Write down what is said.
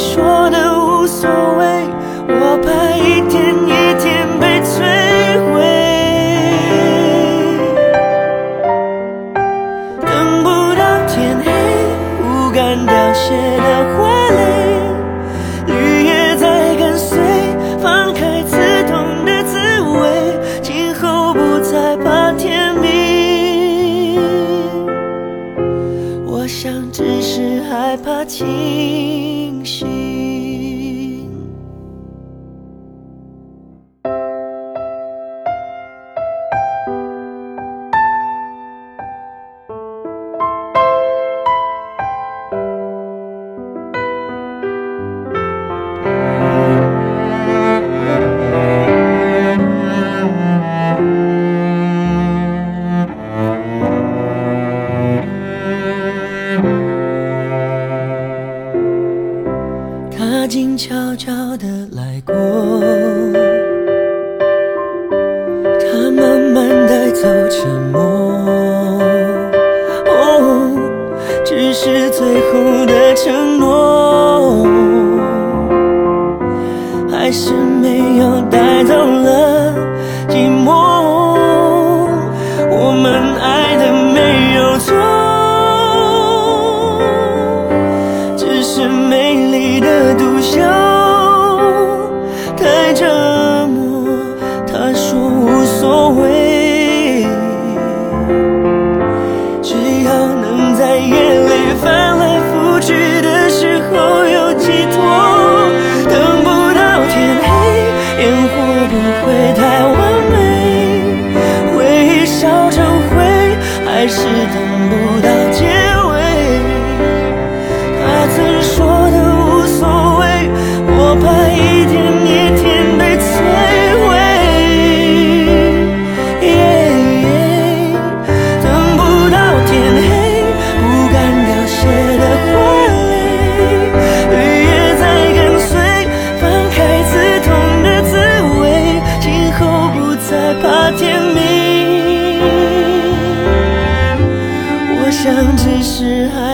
说的无所谓，我怕一天一天被摧毁。等不到天黑，不敢凋谢我想只是害怕清醒。悄悄地来过，他慢慢带走沉默。哦，只是最后的承诺，还是没有带走了寂寞。